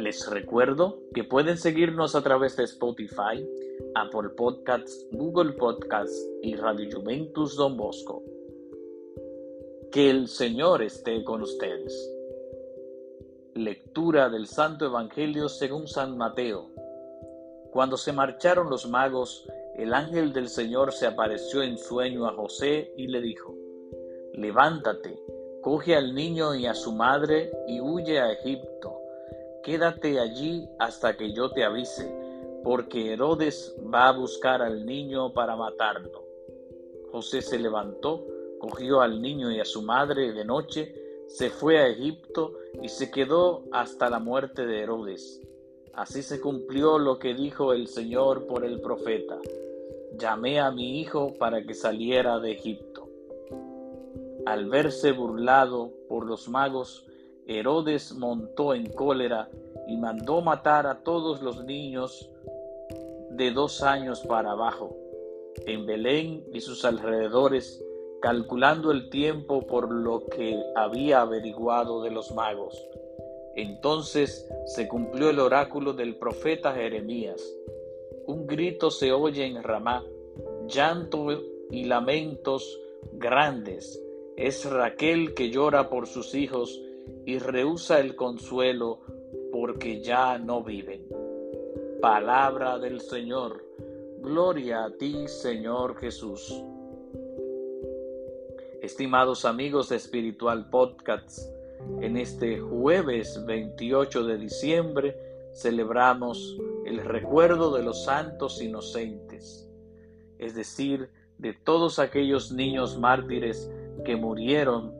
Les recuerdo que pueden seguirnos a través de Spotify, Apple Podcasts, Google Podcasts y Radio Juventus Don Bosco. Que el Señor esté con ustedes. Lectura del Santo Evangelio según San Mateo. Cuando se marcharon los magos, el ángel del Señor se apareció en sueño a José y le dijo, Levántate, coge al niño y a su madre y huye a Egipto Quédate allí hasta que yo te avise, porque Herodes va a buscar al niño para matarlo. José se levantó, cogió al niño y a su madre de noche, se fue a Egipto y se quedó hasta la muerte de Herodes. Así se cumplió lo que dijo el Señor por el profeta. Llamé a mi hijo para que saliera de Egipto. Al verse burlado por los magos, Herodes montó en cólera y mandó matar a todos los niños de dos años para abajo, en Belén y sus alrededores, calculando el tiempo por lo que había averiguado de los magos. Entonces se cumplió el oráculo del profeta Jeremías. Un grito se oye en Ramá, llanto y lamentos grandes. Es Raquel que llora por sus hijos y rehúsa el consuelo porque ya no viven. Palabra del Señor. Gloria a ti, Señor Jesús. Estimados amigos de Espiritual Podcasts, en este jueves 28 de diciembre celebramos el recuerdo de los santos inocentes, es decir, de todos aquellos niños mártires que murieron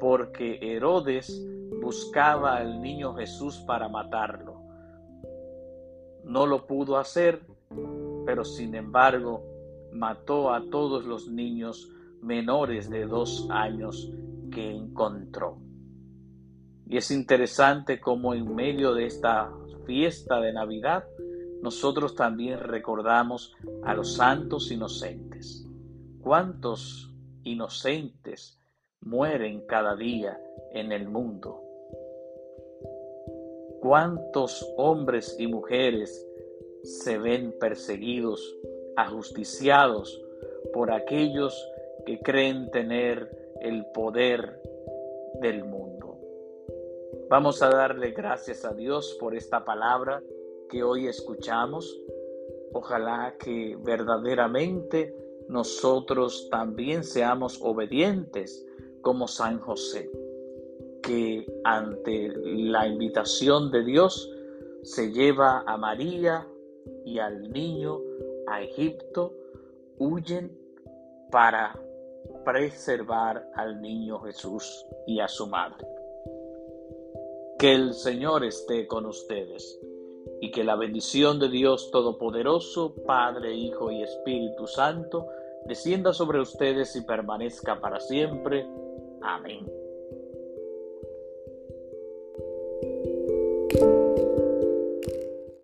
porque Herodes buscaba al niño Jesús para matarlo. No lo pudo hacer, pero sin embargo mató a todos los niños menores de dos años que encontró. Y es interesante cómo en medio de esta fiesta de Navidad nosotros también recordamos a los santos inocentes. ¿Cuántos inocentes mueren cada día en el mundo. ¿Cuántos hombres y mujeres se ven perseguidos, ajusticiados por aquellos que creen tener el poder del mundo? Vamos a darle gracias a Dios por esta palabra que hoy escuchamos. Ojalá que verdaderamente nosotros también seamos obedientes como San José, que ante la invitación de Dios se lleva a María y al niño a Egipto, huyen para preservar al niño Jesús y a su madre. Que el Señor esté con ustedes y que la bendición de Dios Todopoderoso, Padre, Hijo y Espíritu Santo, descienda sobre ustedes y permanezca para siempre. Ollie